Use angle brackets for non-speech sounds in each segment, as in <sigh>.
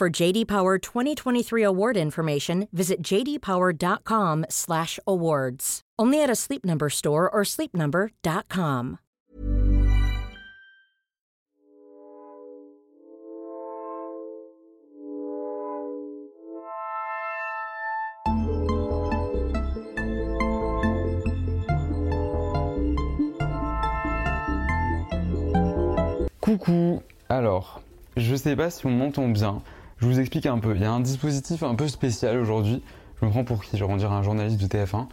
For JD Power 2023 award information, visit jdpower.com/awards. Only at a Sleep Number store or sleepnumber.com. Coucou Alors, je sais pas si on m'entend bien. Je vous explique un peu. Il y a un dispositif un peu spécial aujourd'hui. Je me prends pour qui? Je vais dire un journaliste de TF1.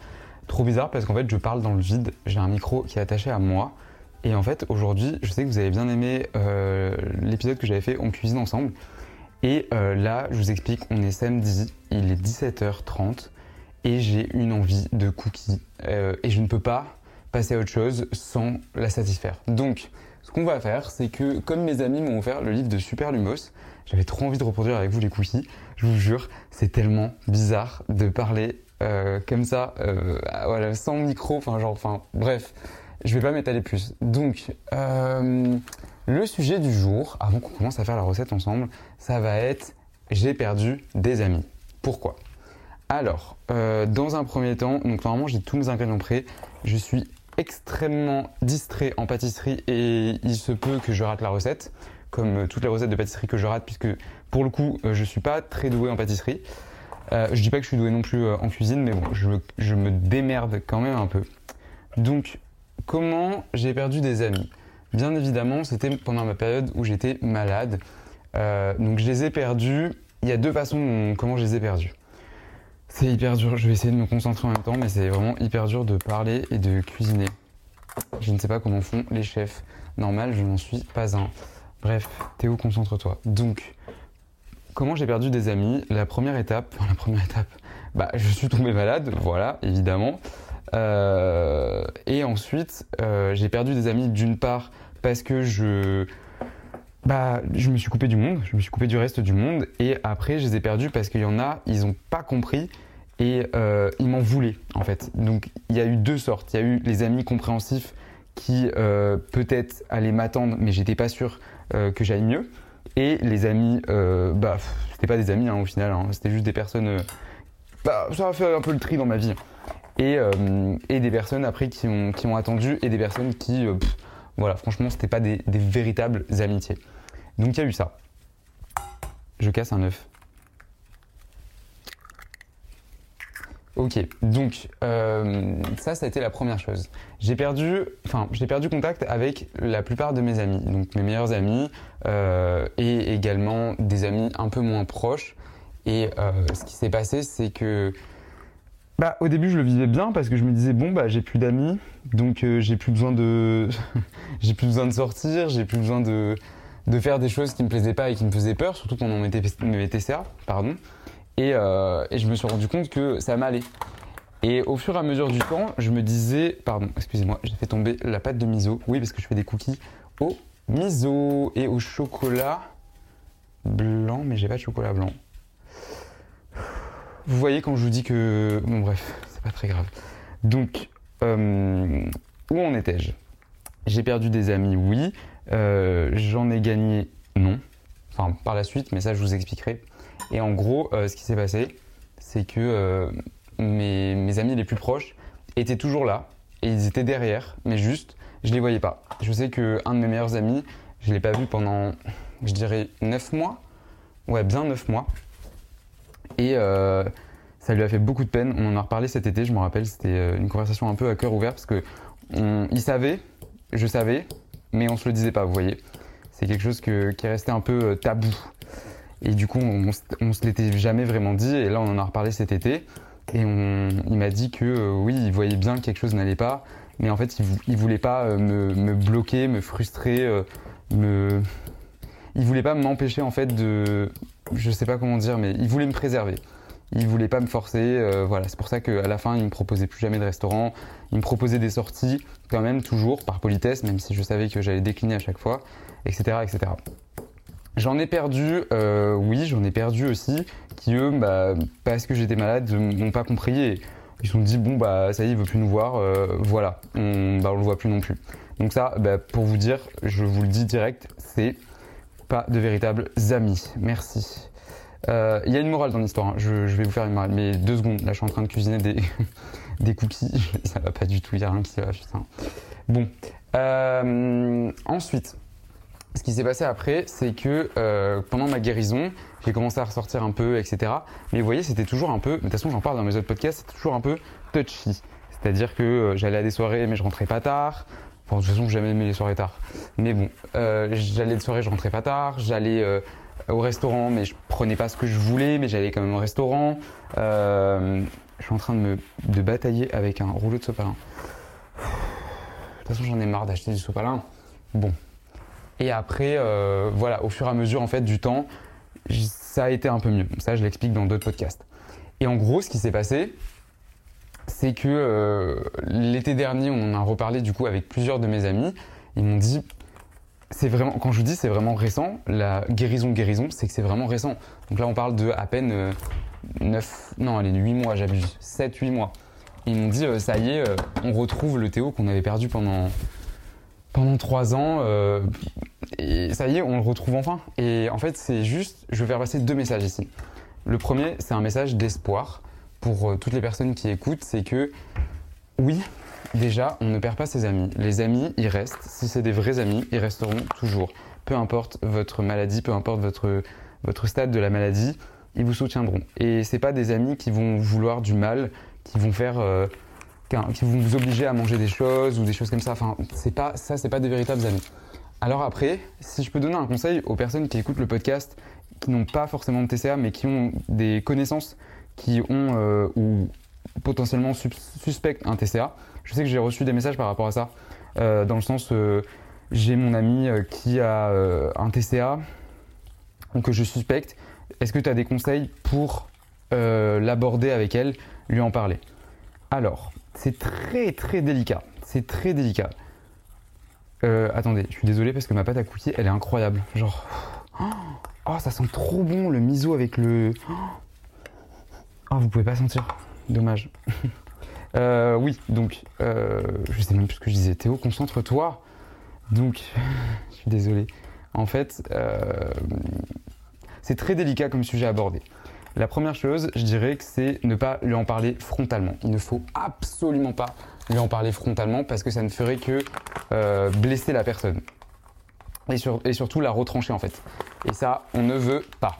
Trop bizarre parce qu'en fait, je parle dans le vide. J'ai un micro qui est attaché à moi. Et en fait, aujourd'hui, je sais que vous avez bien aimé euh, l'épisode que j'avais fait On cuisine ensemble. Et euh, là, je vous explique, on est samedi, il est 17h30 et j'ai une envie de cookies. Euh, et je ne peux pas passer à autre chose sans la satisfaire. Donc, ce qu'on va faire, c'est que comme mes amis m'ont offert le livre de Super Lumos, j'avais trop envie de reproduire avec vous les cookies. Je vous jure, c'est tellement bizarre de parler euh, comme ça, euh, voilà, sans micro, enfin genre, enfin bref, je vais pas m'étaler plus. Donc, euh, le sujet du jour, avant qu'on commence à faire la recette ensemble, ça va être j'ai perdu des amis. Pourquoi? Alors, dans un premier temps, donc normalement j'ai tous mes ingrédients prêts, je suis extrêmement distrait en pâtisserie et il se peut que je rate la recette, comme toutes les recettes de pâtisserie que je rate, puisque pour le coup, je suis pas très doué en pâtisserie. Euh, je dis pas que je suis doué non plus en cuisine, mais bon, je, me démerde quand même un peu. Donc, comment j'ai perdu des amis? Bien évidemment, c'était pendant ma période où j'étais malade. Euh, donc, je les ai perdus. Il y a deux façons comment je les ai perdus. C'est hyper dur, je vais essayer de me concentrer en même temps, mais c'est vraiment hyper dur de parler et de cuisiner. Je ne sais pas comment font les chefs. Normal, je n'en suis pas un. Bref, Théo, concentre-toi. Donc, comment j'ai perdu des amis? La première étape, la première étape, bah, je suis tombé malade, voilà, évidemment. Euh, et ensuite, euh, j'ai perdu des amis d'une part parce que je, bah, je me suis coupé du monde, je me suis coupé du reste du monde, et après je les ai perdus parce qu'il y en a, ils n'ont pas compris et euh, ils m'en voulaient en fait. Donc il y a eu deux sortes. Il y a eu les amis compréhensifs qui peut-être allaient m'attendre, mais j'étais pas sûr que j'aille mieux. Et les amis, bah, c'était pas des amis hein, au final, hein. c'était juste des personnes. bah, ça a fait un peu le tri dans ma vie. Et, et des personnes après qui ont, qui attendu et des personnes qui. Voilà, franchement, c'était pas des, des, véritables amitiés. Donc il y a eu ça. Je casse un œuf. Ok, donc euh, ça, ça a été la première chose. J'ai perdu, enfin, j'ai perdu contact avec la plupart de mes amis, donc mes meilleurs amis euh, et également des amis un peu moins proches. Et euh, ce qui s'est passé, c'est que bah, au début, je le vivais bien parce que je me disais bon bah j'ai plus d'amis, donc j'ai plus besoin de <laughs> j'ai plus besoin de sortir, j'ai plus besoin de, de faire des choses qui me plaisaient pas et qui me faisaient peur, surtout pendant mes, mes TCA, pardon. Et, euh, et, je me suis rendu compte que ça m'allait. Et au fur et à mesure du temps, je me disais, pardon, excusez-moi, j'ai fait tomber la pâte de miso. Oui, parce que je fais des cookies au miso et au chocolat. blanc, mais j'ai pas de chocolat blanc. Vous voyez quand je vous dis que. Bon, bref, c'est pas très grave. Donc, euh, où en étais-je? J'ai perdu des amis, oui. Euh, j'en ai gagné, non. Enfin, par la suite, mais ça, je vous expliquerai. Et en gros, euh, ce qui s'est passé, c'est que mes, mes amis les plus proches étaient toujours là et ils étaient derrière, mais juste, je les voyais pas. Je sais que un de mes meilleurs amis, je l'ai pas vu pendant, je dirais, 9 mois. Ouais, bien 9 mois. Et euh, ça lui a fait beaucoup de peine. On en a reparlé cet été, je me rappelle, c'était euh, une conversation un peu à cœur ouvert parce que il savait, je savais, mais on se le disait pas, vous voyez. C'est quelque chose qui est resté un peu euh, tabou. Et du coup, on, on se l'était jamais vraiment dit. Et là, on en a reparlé cet été. Et il m'a dit que oui, il voyait bien que quelque chose n'allait pas, mais en fait, il, il voulait pas me, me, bloquer, me frustrer, me, il voulait pas m'empêcher en fait de, je sais pas comment dire, mais il voulait me préserver. Il voulait pas me forcer, euh, voilà. C'est pour ça qu'à la fin, il me proposait plus jamais de restaurant. Il me proposait des sorties, quand même, toujours par politesse, même si je savais que j'allais décliner à chaque fois, etc., etc. J'en ai perdu, euh, oui, j'en ai perdu aussi, qui eux, bah, parce que j'étais malade, m'ont pas compris et ils se sont dit bon bah ça y est, il veut plus nous voir, euh, voilà, on, bah, on le voit plus non plus. Donc ça, bah, pour vous dire, je vous le dis direct, c'est pas de véritables amis. Merci. Euh, il y a une morale dans l'histoire, hein. je, vais vous faire une morale, mais deux secondes, là je suis en train de cuisiner des, <laughs> des cookies, <laughs> ça va pas du tout, il n'y a rien qui va, putain. Bon, ensuite, ce qui s'est passé après, c'est que euh, pendant ma guérison, j'ai commencé à ressortir un peu, etc. Mais vous voyez, c'était toujours un peu, de toute façon j'en parle dans mes autres podcasts, c'était toujours un peu touchy. C'est-à-dire que j'allais à des soirées mais je rentrais pas tard, de toute façon, j'ai jamais aimé les soirées tard. Mais bon, euh, j'allais de soirée, je rentrais pas tard. J'allais euh, au restaurant, mais je prenais pas ce que je voulais, mais j'allais quand même au restaurant. Euh, je suis en train de me de batailler avec un rouleau de sopalin. De toute façon, j'en ai marre d'acheter du sopalin. Bon. Et après, voilà, au fur et à mesure en fait du temps, ça a été un peu mieux. Ça, je l'explique dans d'autres podcasts. Et en gros, ce qui s'est passé, c'est que euh, l'été dernier, on en a reparlé du coup avec plusieurs de mes amis. Ils m'ont dit, c'est vraiment, quand je vous dis c'est vraiment récent, la guérison guérison, c'est que c'est vraiment récent. Donc là, on parle de à peine 9, euh, non, allez, 8 mois, j'abuse, 7, 8 mois. ils m'ont dit, euh, ça y est, on retrouve le Théo qu'on avait perdu pendant, pendant 3 ans. et ça y est, on le retrouve enfin. Et en fait, c'est juste, je vais faire passer deux messages ici. Le premier, c'est un message d'espoir pour euh, toutes les personnes qui écoutent, c'est que oui, déjà, on ne perd pas ses amis. Les amis, ils restent. Si c'est des vrais amis, ils resteront toujours. Peu importe votre maladie, peu importe votre, votre stade de la maladie, ils vous soutiendront. Et c'est pas des amis qui vont vouloir du mal, qui vont faire, euh, qui vont vous obliger à manger des choses ou des choses comme ça. Enfin, c'est pas ça, c'est pas des véritables amis. Alors après, si je peux donner un conseil aux personnes qui écoutent le podcast, qui n'ont pas forcément de TCA, mais qui ont des connaissances qui ont euh, ou potentiellement suspectent un TCA. Je sais que j'ai reçu des messages par rapport à ça, euh, dans le sens euh, j'ai mon ami qui a un TCA ou que je suspecte. Est-ce que tu as des conseils pour l'aborder avec elle, lui en parler? Alors, c'est très très délicat. C'est très délicat. attendez, je suis désolé parce que ma pâte à cookies, elle est incroyable. Genre, oh, ça sent trop bon le miso avec le. Oh, vous pouvez pas sentir. Dommage. <laughs> Euh, oui, donc, euh, je sais même plus ce que je disais. Théo, concentre-toi. Donc, <laughs> je suis désolé. En fait, euh, c'est très délicat comme sujet à aborder. La première chose, je dirais que c'est ne pas lui en parler frontalement. Il ne faut absolument pas lui en parler frontalement parce que ça ne ferait que blesser la personne. Et, surtout la retrancher en fait. Et ça, on ne veut pas.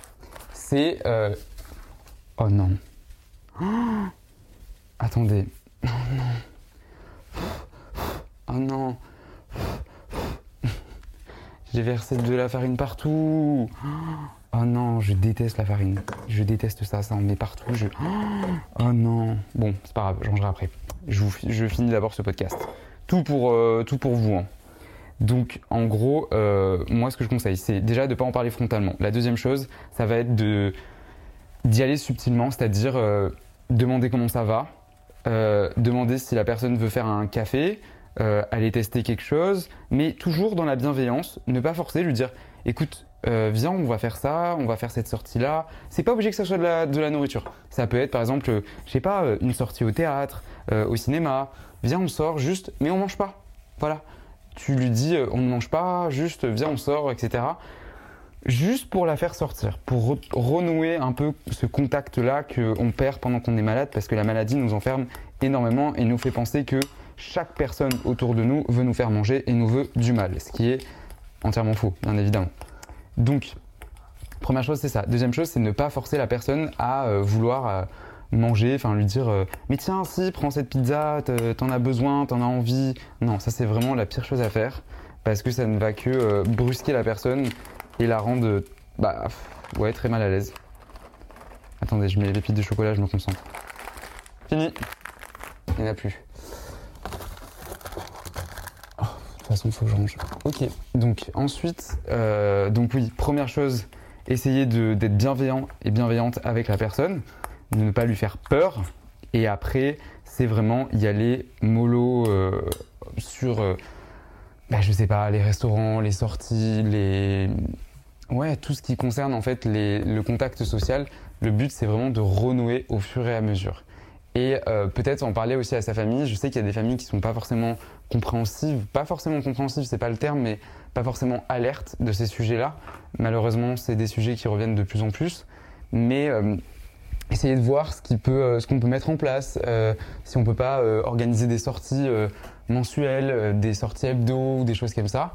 C'est... Oh non. <gasps> Attendez. Oh <gasps> non. Oh non. J'ai versé de la farine partout. Oh <gasps> non, je déteste la farine. Je déteste ça, ça en met partout. Je... Oh non. Bon, c'est pas grave, je rangerai après. Je, je finis d'abord ce podcast. Tout pour, euh, tout pour vous. Hein. Donc, en gros, euh, moi, ce que je conseille, c'est déjà de ne pas en parler frontalement. La deuxième chose, ça va être de d'y aller subtilement, c'est-à-dire euh, demander comment ça va, demander si la personne veut faire un café, aller tester quelque chose, mais toujours dans la bienveillance, ne pas forcer, lui dire écoute, euh, viens, on va faire ça, on va faire cette sortie-là. C'est pas obligé que ce soit de la, de la nourriture. Ça peut être par exemple, euh, je sais pas, euh, une sortie au théâtre, au cinéma. Viens, on sort juste, mais on mange pas. Voilà. Tu lui dis, on ne mange pas, juste viens, on sort, etc. Juste pour la faire sortir, pour re- renouer un peu ce contact-là qu'on perd pendant qu'on est malade, parce que la maladie nous enferme énormément et nous fait penser que chaque personne autour de nous veut nous faire manger et nous veut du mal, ce qui est entièrement faux, bien évidemment. Donc, première chose, c'est ça. Deuxième chose, c'est ne pas forcer la personne à euh, vouloir euh, manger, enfin lui dire euh, mais tiens, si, prends cette pizza, te- t'en as besoin, t'en as envie. Non, ça c'est vraiment la pire chose à faire parce que ça ne va que brusquer la personne et la rendre bah, ouais, très mal à l'aise. Attendez, je mets les pépites de chocolat, je me concentre. Fini. Il n'y en a plus. Oh, de toute façon, il faut que je range. Ok, donc ensuite, euh, donc oui, première chose, essayer d'être bienveillant et bienveillante avec la personne, de ne pas lui faire peur. Et après, c'est vraiment y aller mollo euh, sur, euh, bah, je sais pas, les restaurants, les sorties, les. Ouais, tout ce qui concerne en fait le contact social. Le but, c'est vraiment de renouer au fur et à mesure. Et euh, peut-être en parler aussi à sa famille. Je sais qu'il y a des familles qui sont pas forcément compréhensives, pas forcément compréhensives, c'est pas le terme, mais pas forcément alertes de ces sujets-là. Malheureusement, c'est des sujets qui reviennent de plus en plus. Mais euh, essayer de voir ce euh, qu'on peut mettre en place, euh, si on peut pas organiser des sorties mensuelles, des sorties hebdo ou des choses comme ça.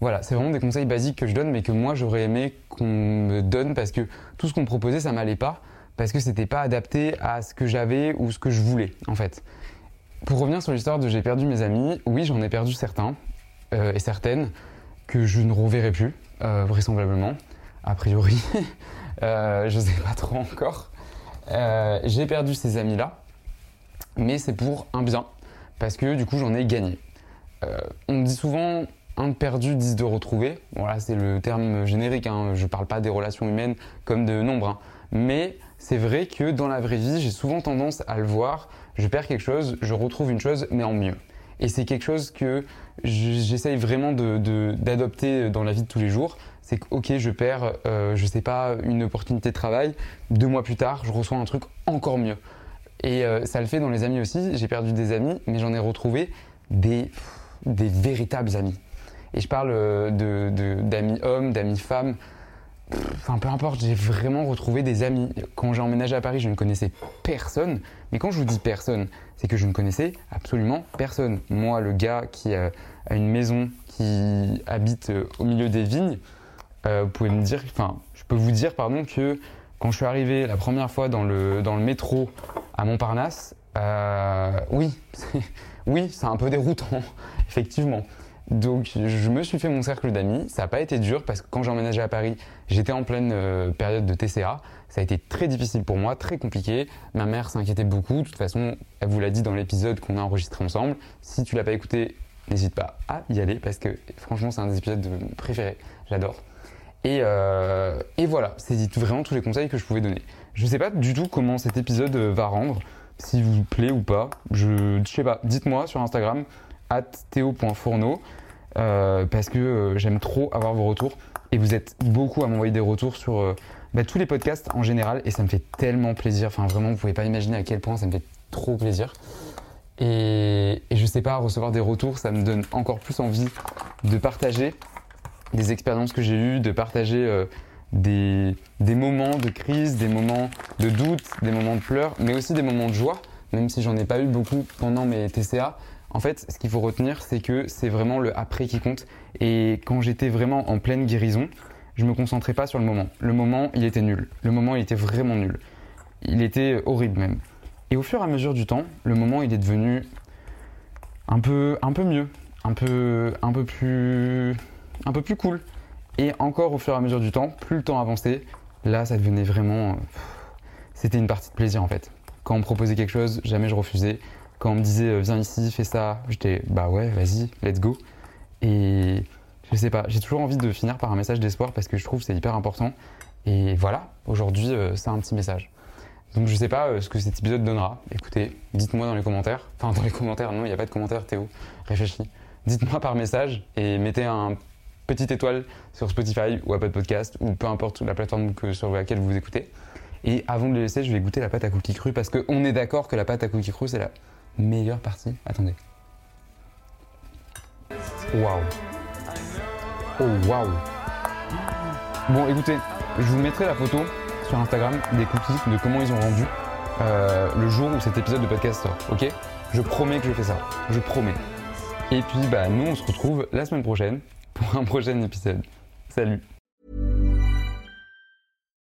Voilà, c'est vraiment des conseils basiques que je donne, mais que moi j'aurais aimé qu'on me donne parce que tout ce qu'on proposait, ça m'allait pas, parce que c'était pas adapté à ce que j'avais ou ce que je voulais en fait. Pour revenir sur l'histoire de j'ai perdu mes amis, oui, j'en ai perdu certains euh, et certaines que je ne reverrai plus, euh, vraisemblablement, a priori. <laughs> Euh, je sais pas trop encore. Euh, j'ai perdu ces amis-là, mais c'est pour un bien, parce que du coup j'en ai gagné. On dit souvent un de perdu, dix de retrouvé. Voilà, c'est le terme générique. Hein. Je parle pas des relations humaines comme de nombre. hein. Mais c'est vrai que dans la vraie vie, j'ai souvent tendance à le voir. Je perds quelque chose, je retrouve une chose, mais en mieux. Et c'est quelque chose que j'essaye vraiment d'adopter dans la vie de tous les jours. C'est que, ok, je perds, euh, je sais pas, une opportunité de travail. Deux mois plus tard, je reçois un truc encore mieux. Et euh, ça le fait dans les amis aussi. J'ai perdu des amis, mais j'en ai retrouvé des, des véritables amis. Et je parle euh, d'amis hommes, d'amis femmes. Enfin, peu importe, j'ai vraiment retrouvé des amis. Quand j'ai emménagé à Paris, je ne connaissais personne. Mais quand je vous dis personne, c'est que je ne connaissais absolument personne. Moi, le gars qui a une maison, qui habite euh, au milieu des vignes, euh, vous pouvez me dire, enfin, je peux vous dire, pardon, que quand je suis arrivé la première fois dans le, métro à Montparnasse, euh, oui, <laughs> oui, c'est un peu déroutant, <laughs> effectivement. Donc, je me suis fait mon cercle d'amis. Ça n'a pas été dur parce que quand j'ai emménagé à Paris, j'étais en pleine euh, période de TCA. Ça a été très difficile pour moi, très compliqué. Ma mère s'inquiétait beaucoup. De toute façon, elle vous l'a dit dans l'épisode qu'on a enregistré ensemble. Si tu l'as pas écouté, n'hésite pas à y aller parce que franchement, c'est un des épisodes de- préférés. J'adore. Et, euh, et voilà, c'est vraiment tous les conseils que je pouvais donner. Je ne sais pas du tout comment cet épisode euh, va rendre, s'il vous plaît ou pas. Je, je sais pas, dites-moi sur Instagram, théo.fourneau, euh, parce que euh, j'aime trop avoir vos retours. Et vous êtes beaucoup à m'envoyer des retours sur euh, bah, tous les podcasts en général, et ça me fait tellement plaisir. Enfin, vraiment, vous pouvez pas imaginer à quel point ça me fait trop plaisir. Et, je sais pas, recevoir des retours, ça me donne encore plus envie de partager des expériences que j'ai eues, de partager des, des moments de crise, des moments de doute, des moments de pleurs, mais aussi des moments de joie, même si j'en ai pas eu beaucoup pendant mes TCA. En fait, ce qu'il faut retenir, c'est que c'est vraiment le après qui compte. Et quand j'étais vraiment en pleine guérison, je me concentrais pas sur le moment. Le moment, il était nul. Le moment, il était vraiment nul. Il était horrible même. Et au fur et à mesure du temps, le moment, il est devenu un peu, un peu mieux, un peu, plus, un peu plus cool. Et encore au fur et à mesure du temps, plus le temps avançait, là, ça devenait vraiment, euh, c'était une partie de plaisir en fait. Quand on me proposait quelque chose, jamais je refusais. Quand on me disait euh, viens ici, fais ça, j'étais bah ouais, vas-y, let's go. Et je sais pas, j'ai toujours envie de finir par un message d'espoir parce que je trouve que c'est hyper important. Et voilà, aujourd'hui, euh, c'est un petit message. Donc je sais pas euh, ce que cet épisode donnera. Écoutez, dites-moi dans les commentaires. Enfin, dans les commentaires, non, il n'y a pas de commentaires, Théo. Réfléchis. Dites-moi par message et mettez un petite étoile sur Spotify ou Apple Podcast ou peu importe la plateforme sur laquelle vous écoutez. Et avant de le laisser, je vais goûter la pâte à cookies crue parce qu'on est d'accord que la pâte à cookies crue, c'est la meilleure partie. Attendez. Waouh. Oh waouh. Bon, écoutez, je vous mettrai la photo sur Instagram des cookies, de comment ils ont rendu euh, le jour où cet épisode de podcast sort. Ok? Je promets que je fais ça. Je promets. Et puis, bah, nous, on se retrouve la semaine prochaine pour un prochain épisode. Salut.